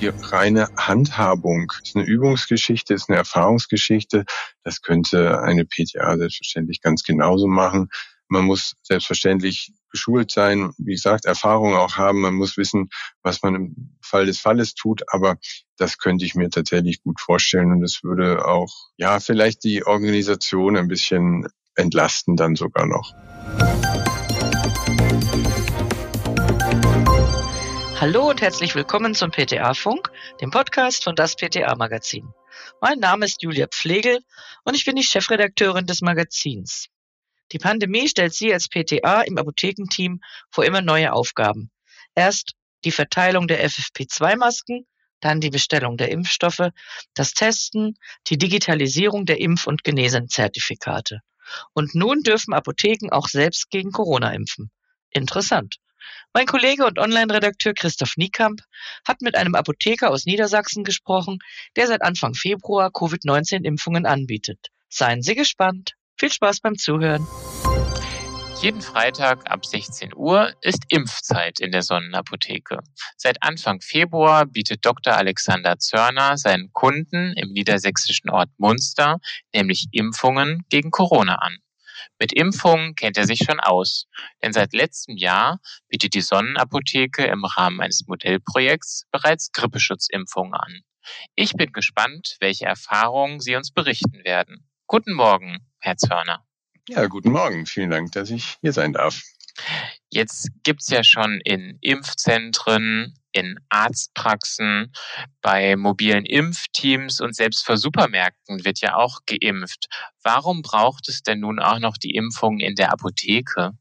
die reine Handhabung. Das ist eine Übungsgeschichte, ist eine Erfahrungsgeschichte. Das könnte eine PTA selbstverständlich ganz genauso machen. Man muss selbstverständlich geschult sein, wie gesagt, Erfahrung auch haben. Man muss wissen, was man im Fall des Falles tut. Aber das könnte ich mir tatsächlich gut vorstellen. Und es würde auch, ja, vielleicht die Organisation ein bisschen entlasten dann sogar noch. Hallo und herzlich willkommen zum PTA-Funk, dem Podcast von das PTA-Magazin. Mein Name ist Julia Pflegel und ich bin die Chefredakteurin des Magazins. Die Pandemie stellt Sie als PTA im Apothekenteam vor immer neue Aufgaben. Erst die Verteilung der FFP2-Masken, dann die Bestellung der Impfstoffe, das Testen, die Digitalisierung der Impf- und Genesenzertifikate. Und nun dürfen Apotheken auch selbst gegen Corona impfen. Interessant. Mein Kollege und Online-Redakteur Christoph Niekamp hat mit einem Apotheker aus Niedersachsen gesprochen, der seit Anfang Februar Covid-19-Impfungen anbietet. Seien Sie gespannt. Viel Spaß beim Zuhören. Jeden Freitag ab 16 Uhr ist Impfzeit in der Sonnenapotheke. Seit Anfang Februar bietet Dr. Alexander Zörner seinen Kunden im niedersächsischen Ort Munster nämlich Impfungen gegen Corona an. Mit Impfungen kennt er sich schon aus, denn seit letztem Jahr bietet die Sonnenapotheke im Rahmen eines Modellprojekts bereits Grippeschutzimpfungen an. Ich bin gespannt, welche Erfahrungen Sie uns berichten werden. Guten Morgen, Herr Zörner. Ja, guten Morgen. Vielen Dank, dass ich hier sein darf. Jetzt gibt's ja schon in Impfzentren, in Arztpraxen, bei mobilen Impfteams und selbst vor Supermärkten wird ja auch geimpft. Warum braucht es denn nun auch noch die Impfung in der Apotheke?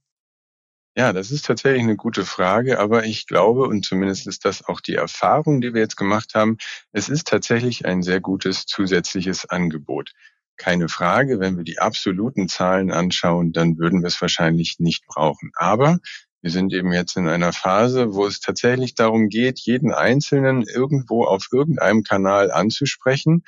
Ja, das ist tatsächlich eine gute Frage, aber ich glaube, und zumindest ist das auch die Erfahrung, die wir jetzt gemacht haben, es ist tatsächlich ein sehr gutes zusätzliches Angebot. Keine Frage, wenn wir die absoluten Zahlen anschauen, dann würden wir es wahrscheinlich nicht brauchen. Aber wir sind eben jetzt in einer Phase, wo es tatsächlich darum geht, jeden Einzelnen irgendwo auf irgendeinem Kanal anzusprechen.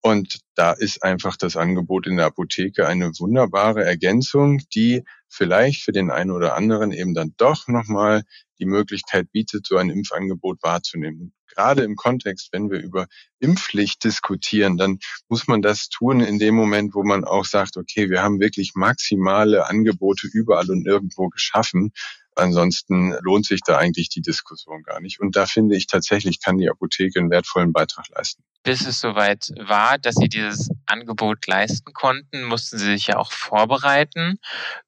Und da ist einfach das Angebot in der Apotheke eine wunderbare Ergänzung, die vielleicht für den einen oder anderen eben dann doch nochmal die Möglichkeit bietet, so ein Impfangebot wahrzunehmen gerade im Kontext, wenn wir über Impfpflicht diskutieren, dann muss man das tun in dem Moment, wo man auch sagt, okay, wir haben wirklich maximale Angebote überall und irgendwo geschaffen. Ansonsten lohnt sich da eigentlich die Diskussion gar nicht. Und da finde ich tatsächlich, kann die Apotheke einen wertvollen Beitrag leisten. Bis es soweit war, dass Sie dieses Angebot leisten konnten, mussten Sie sich ja auch vorbereiten.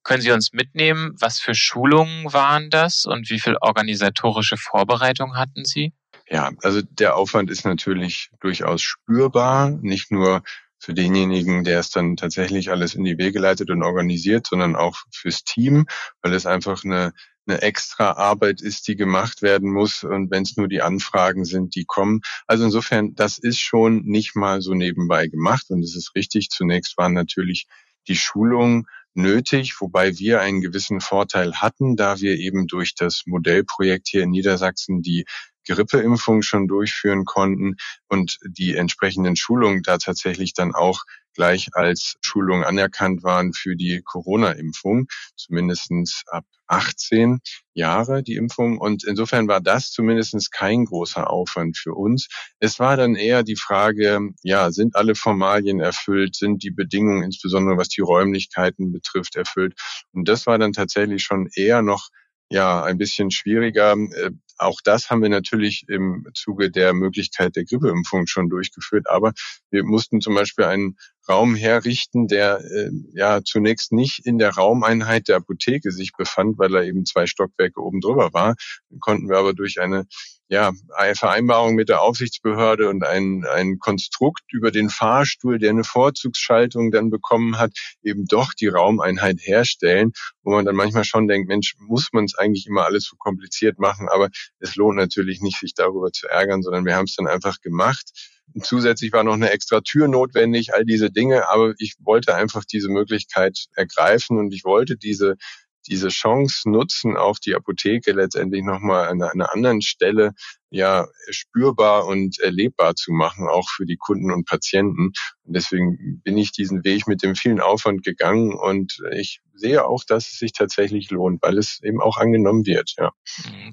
Können Sie uns mitnehmen, was für Schulungen waren das und wie viel organisatorische Vorbereitung hatten Sie? Ja, also der Aufwand ist natürlich durchaus spürbar, nicht nur für denjenigen, der es dann tatsächlich alles in die Wege leitet und organisiert, sondern auch fürs Team, weil es einfach eine, eine extra Arbeit ist, die gemacht werden muss und wenn es nur die Anfragen sind, die kommen. Also insofern, das ist schon nicht mal so nebenbei gemacht und es ist richtig. Zunächst waren natürlich die Schulungen nötig, wobei wir einen gewissen Vorteil hatten, da wir eben durch das Modellprojekt hier in Niedersachsen die Grippeimpfung schon durchführen konnten und die entsprechenden Schulungen da tatsächlich dann auch gleich als Schulung anerkannt waren für die Corona-Impfung, zumindestens ab 18 Jahre die Impfung. Und insofern war das zumindestens kein großer Aufwand für uns. Es war dann eher die Frage, ja, sind alle Formalien erfüllt, sind die Bedingungen, insbesondere was die Räumlichkeiten betrifft, erfüllt. Und das war dann tatsächlich schon eher noch ja ein bisschen schwieriger. Äh, auch das haben wir natürlich im Zuge der Möglichkeit der Grippeimpfung schon durchgeführt. Aber wir mussten zum Beispiel einen Raum herrichten, der äh, ja zunächst nicht in der Raumeinheit der Apotheke sich befand, weil er eben zwei Stockwerke oben drüber war. Konnten wir aber durch eine ja, eine Vereinbarung mit der Aufsichtsbehörde und ein, ein Konstrukt über den Fahrstuhl, der eine Vorzugsschaltung dann bekommen hat, eben doch die Raumeinheit herstellen, wo man dann manchmal schon denkt, Mensch, muss man es eigentlich immer alles so kompliziert machen, aber es lohnt natürlich nicht, sich darüber zu ärgern, sondern wir haben es dann einfach gemacht. Und zusätzlich war noch eine extra Tür notwendig, all diese Dinge, aber ich wollte einfach diese Möglichkeit ergreifen und ich wollte diese diese Chance nutzen, auch die Apotheke letztendlich nochmal an einer anderen Stelle ja spürbar und erlebbar zu machen, auch für die Kunden und Patienten. Und deswegen bin ich diesen Weg mit dem vielen Aufwand gegangen und ich sehe auch, dass es sich tatsächlich lohnt, weil es eben auch angenommen wird. Ja.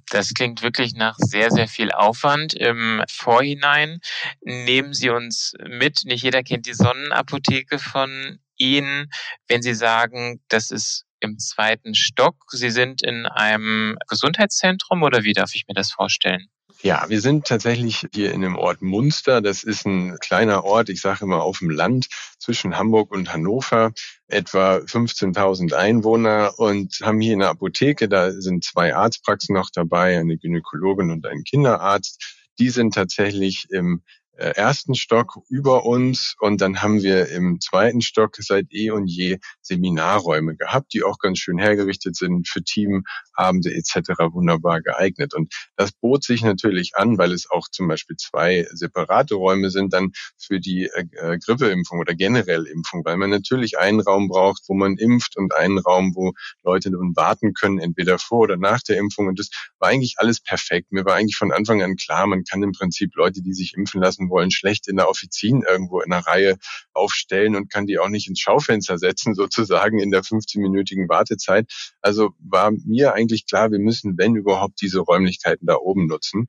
Das klingt wirklich nach sehr, sehr viel Aufwand im Vorhinein. Nehmen Sie uns mit, nicht jeder kennt die Sonnenapotheke von Ihnen, wenn Sie sagen, das ist im zweiten Stock. Sie sind in einem Gesundheitszentrum oder wie darf ich mir das vorstellen? Ja, wir sind tatsächlich hier in dem Ort Munster. Das ist ein kleiner Ort, ich sage immer auf dem Land zwischen Hamburg und Hannover, etwa 15.000 Einwohner und haben hier eine Apotheke. Da sind zwei Arztpraxen noch dabei, eine Gynäkologin und ein Kinderarzt. Die sind tatsächlich im ersten Stock über uns und dann haben wir im zweiten Stock seit eh und je Seminarräume gehabt, die auch ganz schön hergerichtet sind für Teamabende etc. wunderbar geeignet. Und das bot sich natürlich an, weil es auch zum Beispiel zwei separate Räume sind, dann für die äh, äh Grippeimpfung oder generell Impfung, weil man natürlich einen Raum braucht, wo man impft und einen Raum, wo Leute nun warten können, entweder vor oder nach der Impfung. Und das war eigentlich alles perfekt. Mir war eigentlich von Anfang an klar, man kann im Prinzip Leute, die sich impfen lassen, wollen, schlecht in der Offizien irgendwo in einer Reihe aufstellen und kann die auch nicht ins Schaufenster setzen, sozusagen in der 15-minütigen Wartezeit. Also war mir eigentlich klar, wir müssen, wenn überhaupt, diese Räumlichkeiten da oben nutzen.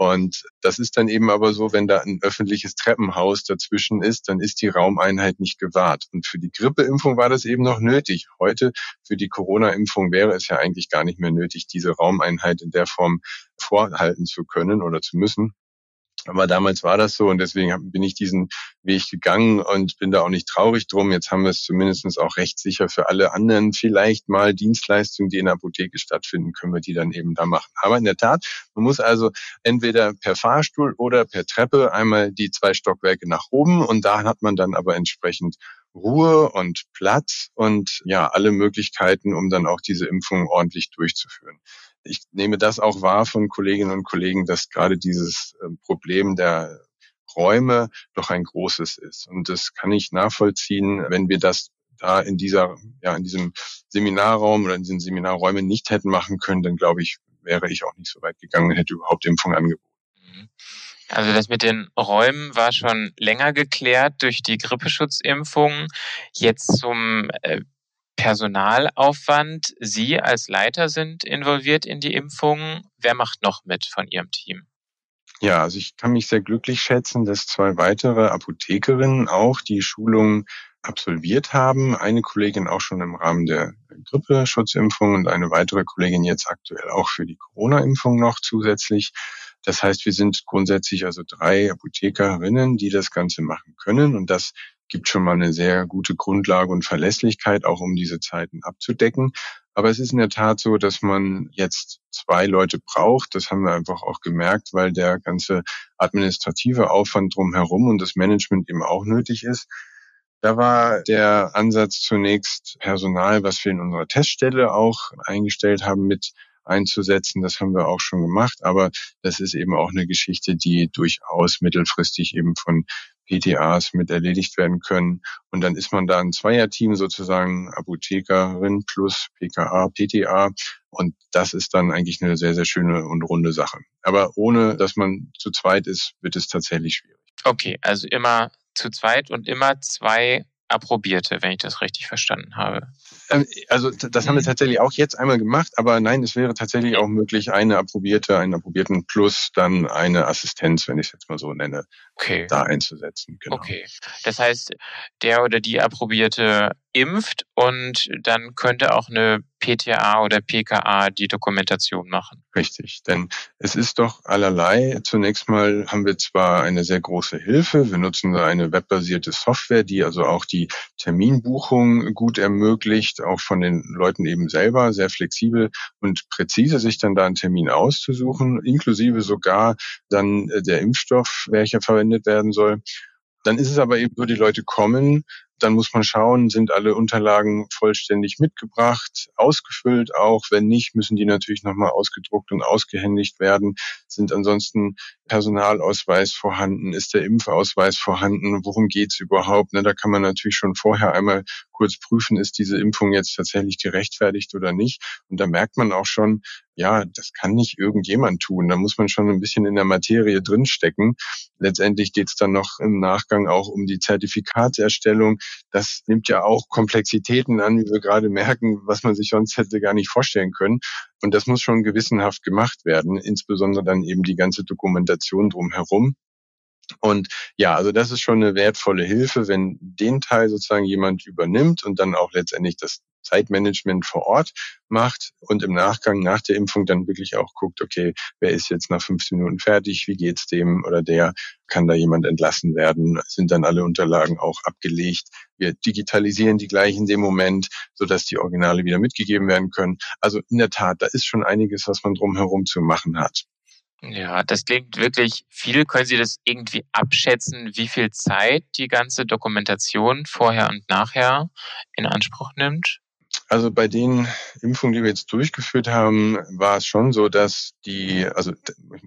Und das ist dann eben aber so, wenn da ein öffentliches Treppenhaus dazwischen ist, dann ist die Raumeinheit nicht gewahrt. Und für die Grippeimpfung war das eben noch nötig. Heute für die Corona-Impfung wäre es ja eigentlich gar nicht mehr nötig, diese Raumeinheit in der Form vorhalten zu können oder zu müssen. Aber damals war das so und deswegen bin ich diesen Weg gegangen und bin da auch nicht traurig drum. Jetzt haben wir es zumindest auch recht sicher für alle anderen vielleicht mal Dienstleistungen, die in der Apotheke stattfinden, können wir die dann eben da machen. Aber in der Tat, man muss also entweder per Fahrstuhl oder per Treppe einmal die zwei Stockwerke nach oben und da hat man dann aber entsprechend Ruhe und Platz und ja, alle Möglichkeiten, um dann auch diese Impfung ordentlich durchzuführen ich nehme das auch wahr von Kolleginnen und Kollegen, dass gerade dieses ähm, Problem der Räume doch ein großes ist. Und das kann ich nachvollziehen, wenn wir das da in dieser, ja, in diesem Seminarraum oder in diesen Seminarräumen nicht hätten machen können, dann glaube ich, wäre ich auch nicht so weit gegangen und hätte überhaupt Impfung angeboten. Mhm. Also das mit den Räumen war schon länger geklärt durch die Grippeschutzimpfung. Jetzt zum äh, Personalaufwand. Sie als Leiter sind involviert in die Impfung. Wer macht noch mit von Ihrem Team? Ja, also ich kann mich sehr glücklich schätzen, dass zwei weitere Apothekerinnen auch die Schulung absolviert haben. Eine Kollegin auch schon im Rahmen der Grippeschutzimpfung und eine weitere Kollegin jetzt aktuell auch für die Corona-Impfung noch zusätzlich. Das heißt, wir sind grundsätzlich also drei Apothekerinnen, die das Ganze machen können. Und das gibt schon mal eine sehr gute Grundlage und Verlässlichkeit, auch um diese Zeiten abzudecken. Aber es ist in der Tat so, dass man jetzt zwei Leute braucht. Das haben wir einfach auch gemerkt, weil der ganze administrative Aufwand drumherum und das Management eben auch nötig ist. Da war der Ansatz zunächst Personal, was wir in unserer Teststelle auch eingestellt haben, mit einzusetzen. Das haben wir auch schon gemacht, aber das ist eben auch eine Geschichte, die durchaus mittelfristig eben von PTAs mit erledigt werden können. Und dann ist man da ein Zweierteam sozusagen, Apothekerin plus PKA, PTA. Und das ist dann eigentlich eine sehr, sehr schöne und runde Sache. Aber ohne, dass man zu zweit ist, wird es tatsächlich schwierig. Okay, also immer zu zweit und immer zwei Approbierte, wenn ich das richtig verstanden habe. Ähm, also das haben wir mhm. tatsächlich auch jetzt einmal gemacht, aber nein, es wäre tatsächlich auch möglich, eine Approbierte, einen Approbierten plus dann eine Assistenz, wenn ich es jetzt mal so nenne, okay. da einzusetzen. Genau. Okay. Das heißt, der oder die Approbierte impft und dann könnte auch eine PTA oder PKA die Dokumentation machen. Richtig, denn es ist doch allerlei. Zunächst mal haben wir zwar eine sehr große Hilfe. Wir nutzen da eine webbasierte Software, die also auch die Terminbuchung gut ermöglicht, auch von den Leuten eben selber sehr flexibel und präzise sich dann da einen Termin auszusuchen, inklusive sogar dann äh, der Impfstoff, welcher verwendet werden soll. Dann ist es aber eben so, die Leute kommen dann muss man schauen, sind alle Unterlagen vollständig mitgebracht, ausgefüllt auch. Wenn nicht, müssen die natürlich nochmal ausgedruckt und ausgehändigt werden. Sind ansonsten Personalausweis vorhanden? Ist der Impfausweis vorhanden? Worum geht's überhaupt? Ne, da kann man natürlich schon vorher einmal kurz prüfen, ist diese Impfung jetzt tatsächlich gerechtfertigt oder nicht. Und da merkt man auch schon, ja, das kann nicht irgendjemand tun. Da muss man schon ein bisschen in der Materie drinstecken. Letztendlich geht es dann noch im Nachgang auch um die Zertifikatserstellung. Das nimmt ja auch Komplexitäten an, wie wir gerade merken, was man sich sonst hätte gar nicht vorstellen können. Und das muss schon gewissenhaft gemacht werden, insbesondere dann eben die ganze Dokumentation drumherum. Und ja, also das ist schon eine wertvolle Hilfe, wenn den Teil sozusagen jemand übernimmt und dann auch letztendlich das Zeitmanagement vor Ort macht und im Nachgang nach der Impfung dann wirklich auch guckt, okay, wer ist jetzt nach 15 Minuten fertig, wie geht's dem oder der, kann da jemand entlassen werden, sind dann alle Unterlagen auch abgelegt. Wir digitalisieren die gleich in dem Moment, sodass die Originale wieder mitgegeben werden können. Also in der Tat, da ist schon einiges, was man drumherum zu machen hat. Ja, das klingt wirklich viel. Können Sie das irgendwie abschätzen, wie viel Zeit die ganze Dokumentation vorher und nachher in Anspruch nimmt? Also bei den Impfungen, die wir jetzt durchgeführt haben, war es schon so, dass die, also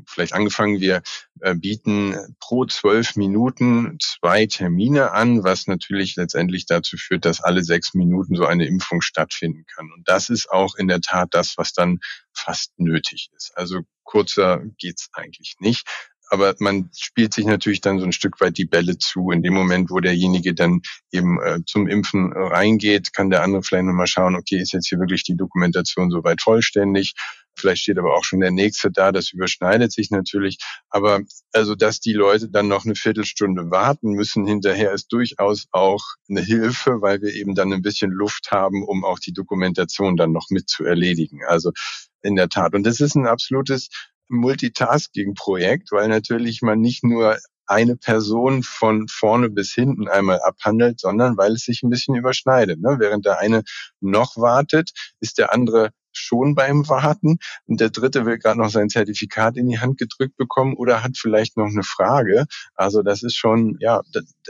vielleicht angefangen, wir äh, bieten pro zwölf Minuten zwei Termine an, was natürlich letztendlich dazu führt, dass alle sechs Minuten so eine Impfung stattfinden kann. Und das ist auch in der Tat das, was dann fast nötig ist. Also kurzer geht's eigentlich nicht aber man spielt sich natürlich dann so ein Stück weit die Bälle zu. In dem Moment, wo derjenige dann eben äh, zum Impfen reingeht, kann der andere vielleicht nochmal schauen, okay, ist jetzt hier wirklich die Dokumentation soweit vollständig? Vielleicht steht aber auch schon der nächste da, das überschneidet sich natürlich. Aber also, dass die Leute dann noch eine Viertelstunde warten müssen hinterher, ist durchaus auch eine Hilfe, weil wir eben dann ein bisschen Luft haben, um auch die Dokumentation dann noch mit zu erledigen. Also in der Tat. Und das ist ein absolutes Multitasking-Projekt, weil natürlich man nicht nur eine Person von vorne bis hinten einmal abhandelt, sondern weil es sich ein bisschen überschneidet. Ne? Während der eine noch wartet, ist der andere schon beim Warten und der dritte will gerade noch sein Zertifikat in die Hand gedrückt bekommen oder hat vielleicht noch eine Frage. Also das ist schon, ja,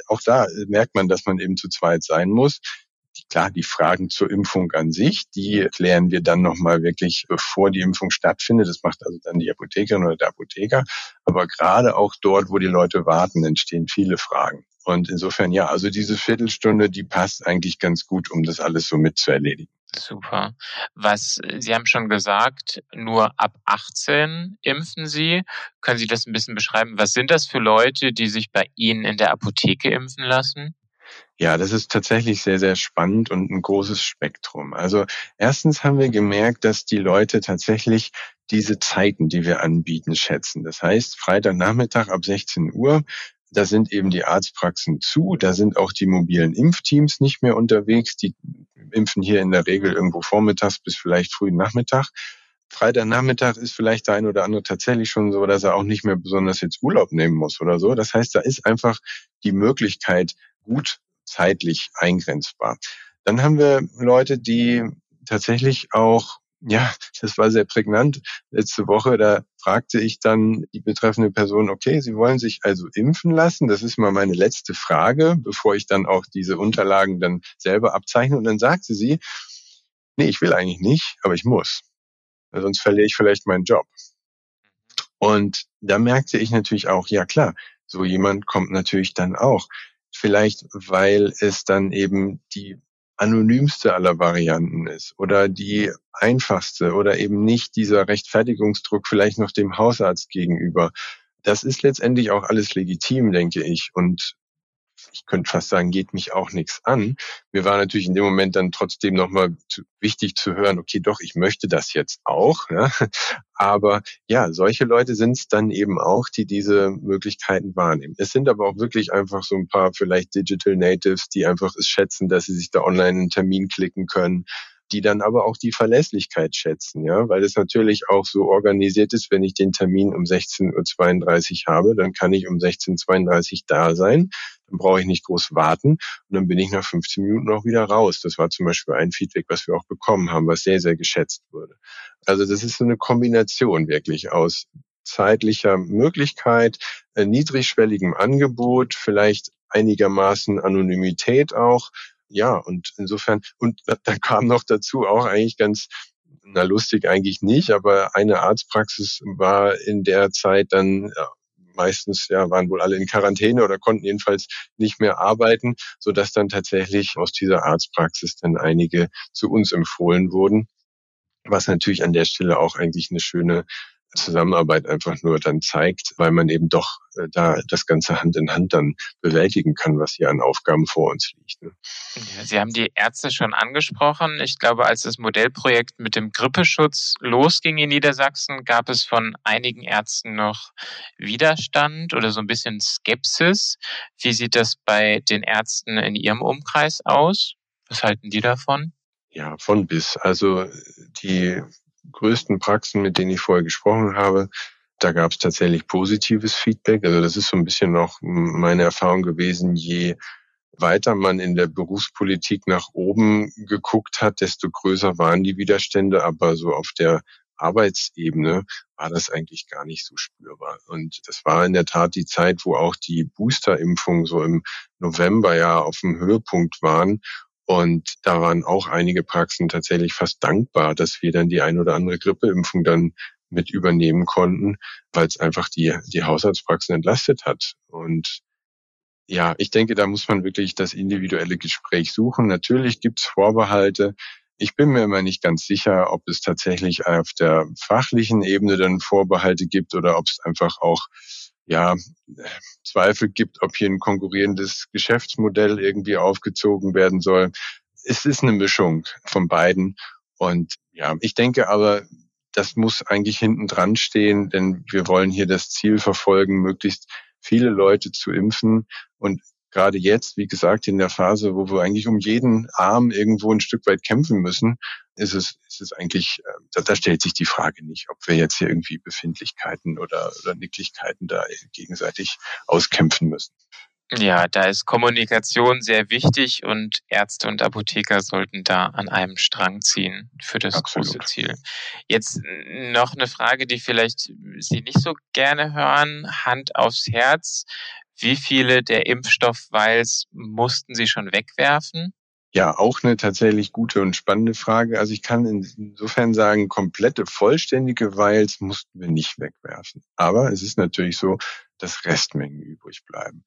auch da merkt man, dass man eben zu zweit sein muss klar, die Fragen zur Impfung an sich, die klären wir dann nochmal wirklich, bevor die Impfung stattfindet. Das macht also dann die Apothekerin oder der Apotheker. Aber gerade auch dort, wo die Leute warten, entstehen viele Fragen. Und insofern, ja, also diese Viertelstunde, die passt eigentlich ganz gut, um das alles so mit zu erledigen. Super. Was, Sie haben schon gesagt, nur ab 18 impfen Sie. Können Sie das ein bisschen beschreiben? Was sind das für Leute, die sich bei Ihnen in der Apotheke impfen lassen? Ja, das ist tatsächlich sehr, sehr spannend und ein großes Spektrum. Also erstens haben wir gemerkt, dass die Leute tatsächlich diese Zeiten, die wir anbieten, schätzen. Das heißt, Freitagnachmittag ab 16 Uhr, da sind eben die Arztpraxen zu, da sind auch die mobilen Impfteams nicht mehr unterwegs. Die impfen hier in der Regel irgendwo vormittags bis vielleicht frühen Nachmittag. Freitagnachmittag ist vielleicht der ein oder andere tatsächlich schon so, dass er auch nicht mehr besonders jetzt Urlaub nehmen muss oder so. Das heißt, da ist einfach die Möglichkeit, gut zeitlich eingrenzbar. Dann haben wir Leute, die tatsächlich auch ja, das war sehr prägnant. Letzte Woche, da fragte ich dann die betreffende Person, okay, Sie wollen sich also impfen lassen? Das ist mal meine letzte Frage, bevor ich dann auch diese Unterlagen dann selber abzeichne. Und dann sagte sie, nee, ich will eigentlich nicht, aber ich muss. Sonst verliere ich vielleicht meinen Job. Und da merkte ich natürlich auch, ja klar, so jemand kommt natürlich dann auch. Vielleicht, weil es dann eben die anonymste aller Varianten ist oder die einfachste oder eben nicht dieser Rechtfertigungsdruck vielleicht noch dem Hausarzt gegenüber. Das ist letztendlich auch alles legitim, denke ich. Und ich könnte fast sagen, geht mich auch nichts an. Mir war natürlich in dem Moment dann trotzdem nochmal wichtig zu hören, okay, doch, ich möchte das jetzt auch. Ja. Aber ja, solche Leute sind es dann eben auch, die diese Möglichkeiten wahrnehmen. Es sind aber auch wirklich einfach so ein paar vielleicht Digital Natives, die einfach es schätzen, dass sie sich da online einen Termin klicken können die dann aber auch die Verlässlichkeit schätzen, ja, weil es natürlich auch so organisiert ist, wenn ich den Termin um 16.32 Uhr habe, dann kann ich um 16.32 Uhr da sein, dann brauche ich nicht groß warten und dann bin ich nach 15 Minuten auch wieder raus. Das war zum Beispiel ein Feedback, was wir auch bekommen haben, was sehr, sehr geschätzt wurde. Also das ist so eine Kombination wirklich aus zeitlicher Möglichkeit, äh, niedrigschwelligem Angebot, vielleicht einigermaßen Anonymität auch. Ja, und insofern, und da kam noch dazu auch eigentlich ganz, na lustig eigentlich nicht, aber eine Arztpraxis war in der Zeit dann meistens ja waren wohl alle in Quarantäne oder konnten jedenfalls nicht mehr arbeiten, so dass dann tatsächlich aus dieser Arztpraxis dann einige zu uns empfohlen wurden, was natürlich an der Stelle auch eigentlich eine schöne Zusammenarbeit einfach nur dann zeigt, weil man eben doch äh, da das Ganze Hand in Hand dann bewältigen kann, was hier an Aufgaben vor uns liegt. Ne? Ja, Sie haben die Ärzte schon angesprochen. Ich glaube, als das Modellprojekt mit dem Grippeschutz losging in Niedersachsen, gab es von einigen Ärzten noch Widerstand oder so ein bisschen Skepsis. Wie sieht das bei den Ärzten in Ihrem Umkreis aus? Was halten die davon? Ja, von bis. Also die größten Praxen, mit denen ich vorher gesprochen habe, da gab es tatsächlich positives Feedback. Also das ist so ein bisschen noch meine Erfahrung gewesen, je weiter man in der Berufspolitik nach oben geguckt hat, desto größer waren die Widerstände, aber so auf der Arbeitsebene war das eigentlich gar nicht so spürbar. Und das war in der Tat die Zeit, wo auch die Boosterimpfungen so im November ja auf dem Höhepunkt waren und da waren auch einige Praxen tatsächlich fast dankbar, dass wir dann die ein oder andere Grippeimpfung dann mit übernehmen konnten, weil es einfach die, die Haushaltspraxen entlastet hat. Und ja, ich denke, da muss man wirklich das individuelle Gespräch suchen. Natürlich gibt's Vorbehalte. Ich bin mir immer nicht ganz sicher, ob es tatsächlich auf der fachlichen Ebene dann Vorbehalte gibt oder ob es einfach auch ja, Zweifel gibt, ob hier ein konkurrierendes Geschäftsmodell irgendwie aufgezogen werden soll. Es ist eine Mischung von beiden. Und ja, ich denke aber, das muss eigentlich hinten dran stehen, denn wir wollen hier das Ziel verfolgen, möglichst viele Leute zu impfen. Und gerade jetzt, wie gesagt, in der Phase, wo wir eigentlich um jeden Arm irgendwo ein Stück weit kämpfen müssen, ist es, ist es eigentlich, äh, da, da stellt sich die Frage nicht, ob wir jetzt hier irgendwie Befindlichkeiten oder, oder Nicklichkeiten da gegenseitig auskämpfen müssen. Ja, da ist Kommunikation sehr wichtig und Ärzte und Apotheker sollten da an einem Strang ziehen für das Absolut. große Ziel. Jetzt noch eine Frage, die vielleicht Sie nicht so gerne hören. Hand aufs Herz. Wie viele der Impfstoffweils mussten Sie schon wegwerfen? Ja, auch eine tatsächlich gute und spannende Frage. Also ich kann insofern sagen, komplette, vollständige Vials mussten wir nicht wegwerfen. Aber es ist natürlich so, dass Restmengen übrig bleiben.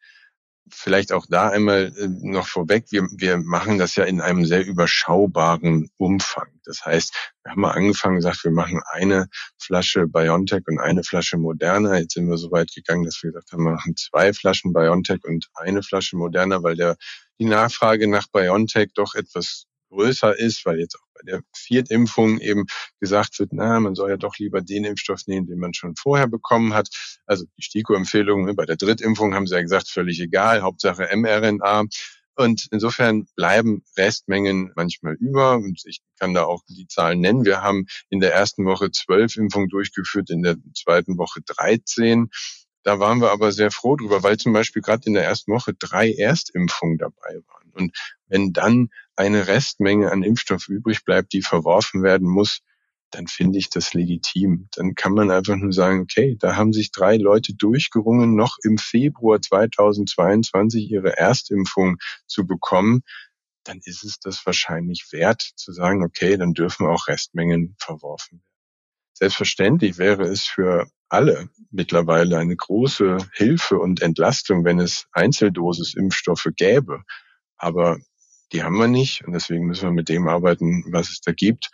Vielleicht auch da einmal äh, noch vorweg, wir, wir machen das ja in einem sehr überschaubaren Umfang. Das heißt, wir haben mal angefangen gesagt, wir machen eine Flasche BioNTech und eine Flasche Moderna. Jetzt sind wir so weit gegangen, dass wir gesagt haben, wir machen zwei Flaschen BioNTech und eine Flasche Moderna, weil der, die Nachfrage nach BioNTech doch etwas größer ist, weil jetzt der Viertimpfung eben gesagt wird, na, man soll ja doch lieber den Impfstoff nehmen, den man schon vorher bekommen hat. Also die STIKO-Empfehlung ne, bei der Drittimpfung haben sie ja gesagt, völlig egal, Hauptsache mRNA. Und insofern bleiben Restmengen manchmal über. Und ich kann da auch die Zahlen nennen. Wir haben in der ersten Woche zwölf Impfungen durchgeführt, in der zweiten Woche 13. Da waren wir aber sehr froh drüber, weil zum Beispiel gerade in der ersten Woche drei Erstimpfungen dabei waren. Und wenn dann eine Restmenge an Impfstoff übrig bleibt, die verworfen werden muss, dann finde ich das legitim. Dann kann man einfach nur sagen, okay, da haben sich drei Leute durchgerungen, noch im Februar 2022 ihre Erstimpfung zu bekommen. Dann ist es das wahrscheinlich wert zu sagen, okay, dann dürfen auch Restmengen verworfen werden. Selbstverständlich wäre es für alle mittlerweile eine große Hilfe und Entlastung, wenn es Einzeldosis-Impfstoffe gäbe. Aber die haben wir nicht und deswegen müssen wir mit dem arbeiten, was es da gibt.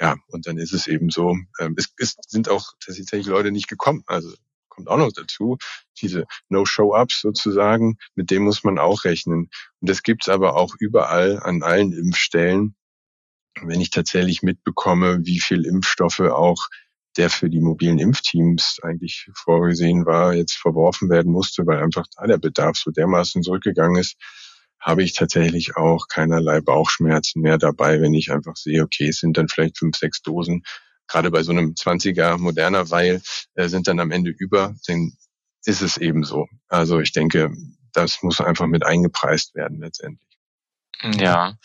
Ja, und dann ist es eben so, ähm, es, es sind auch tatsächlich Leute nicht gekommen. Also kommt auch noch dazu, diese No-Show-Ups sozusagen, mit dem muss man auch rechnen. Und das gibt's aber auch überall an allen Impfstellen. Wenn ich tatsächlich mitbekomme, wie viel Impfstoffe auch der für die mobilen Impfteams eigentlich vorgesehen war, jetzt verworfen werden musste, weil einfach da der Bedarf so dermaßen zurückgegangen ist, habe ich tatsächlich auch keinerlei Bauchschmerzen mehr dabei, wenn ich einfach sehe, okay, es sind dann vielleicht fünf, sechs Dosen, gerade bei so einem 20er moderner Weil äh, sind dann am Ende über, dann ist es eben so. Also ich denke, das muss einfach mit eingepreist werden letztendlich. Ja,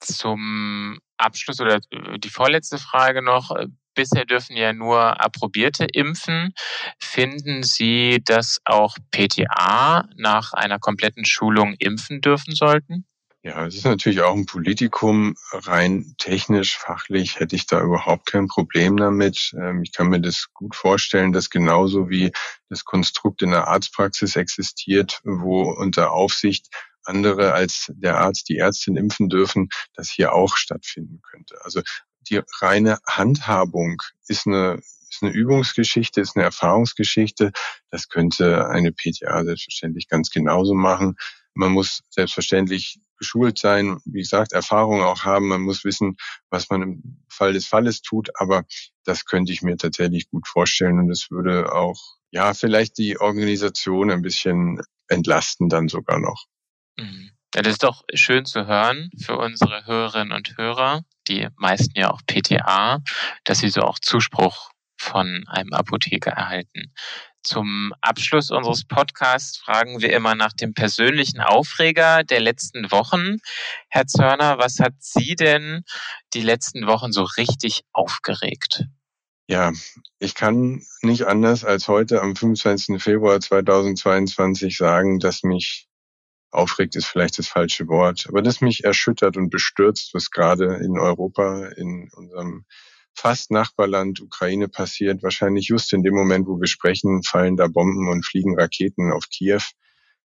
zum Abschluss oder äh, die vorletzte Frage noch. Bisher dürfen ja nur Approbierte impfen. Finden Sie, dass auch PTA nach einer kompletten Schulung impfen dürfen sollten? Ja, es ist natürlich auch ein Politikum. Rein technisch, fachlich hätte ich da überhaupt kein Problem damit. Ähm, ich kann mir das gut vorstellen, dass genauso wie das Konstrukt in der Arztpraxis existiert, wo unter Aufsicht andere als der Arzt, die Ärztin impfen dürfen, das hier auch stattfinden könnte. Also die reine Handhabung ist eine, ist eine Übungsgeschichte, ist eine Erfahrungsgeschichte. Das könnte eine PTA selbstverständlich ganz genauso machen. Man muss selbstverständlich geschult sein, wie gesagt, Erfahrung auch haben. Man muss wissen, was man im Fall des Falles tut. Aber das könnte ich mir tatsächlich gut vorstellen. Und es würde auch, ja, vielleicht die Organisation ein bisschen entlasten dann sogar noch. Mhm. Das ist doch schön zu hören für unsere Hörerinnen und Hörer, die meisten ja auch PTA, dass sie so auch Zuspruch von einem Apotheker erhalten. Zum Abschluss unseres Podcasts fragen wir immer nach dem persönlichen Aufreger der letzten Wochen. Herr Zörner, was hat Sie denn die letzten Wochen so richtig aufgeregt? Ja, ich kann nicht anders als heute am 25. Februar 2022 sagen, dass mich aufregt ist vielleicht das falsche Wort, aber das mich erschüttert und bestürzt, was gerade in Europa, in unserem fast Nachbarland Ukraine passiert. Wahrscheinlich just in dem Moment, wo wir sprechen, fallen da Bomben und fliegen Raketen auf Kiew.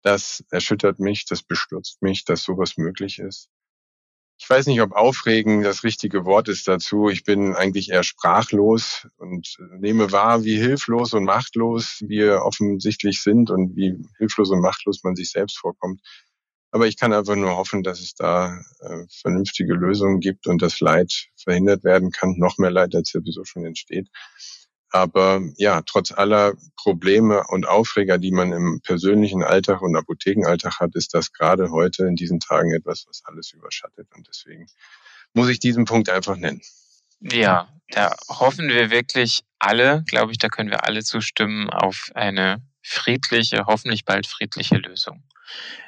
Das erschüttert mich, das bestürzt mich, dass sowas möglich ist. Ich weiß nicht, ob aufregen das richtige Wort ist dazu. Ich bin eigentlich eher sprachlos und nehme wahr, wie hilflos und machtlos wir offensichtlich sind und wie hilflos und machtlos man sich selbst vorkommt. Aber ich kann einfach nur hoffen, dass es da äh, vernünftige Lösungen gibt und das Leid verhindert werden kann. Noch mehr Leid, als sowieso schon entsteht. Aber ja, trotz aller Probleme und Aufreger, die man im persönlichen Alltag und Apothekenalltag hat, ist das gerade heute in diesen Tagen etwas, was alles überschattet. Und deswegen muss ich diesen Punkt einfach nennen. Ja, da hoffen wir wirklich alle, glaube ich, da können wir alle zustimmen, auf eine friedliche, hoffentlich bald friedliche Lösung.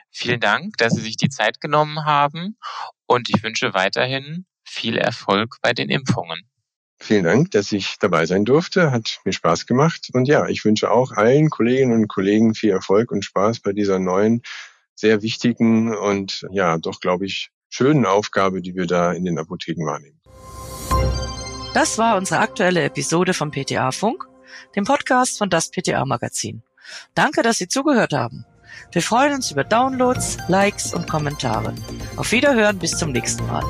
Vielen Dank, dass Sie sich die Zeit genommen haben und ich wünsche weiterhin viel Erfolg bei den Impfungen. Vielen Dank, dass ich dabei sein durfte. Hat mir Spaß gemacht. Und ja, ich wünsche auch allen Kolleginnen und Kollegen viel Erfolg und Spaß bei dieser neuen, sehr wichtigen und ja, doch, glaube ich, schönen Aufgabe, die wir da in den Apotheken wahrnehmen. Das war unsere aktuelle Episode vom PTA Funk, dem Podcast von das PTA Magazin. Danke, dass Sie zugehört haben. Wir freuen uns über Downloads, Likes und Kommentare. Auf Wiederhören bis zum nächsten Mal.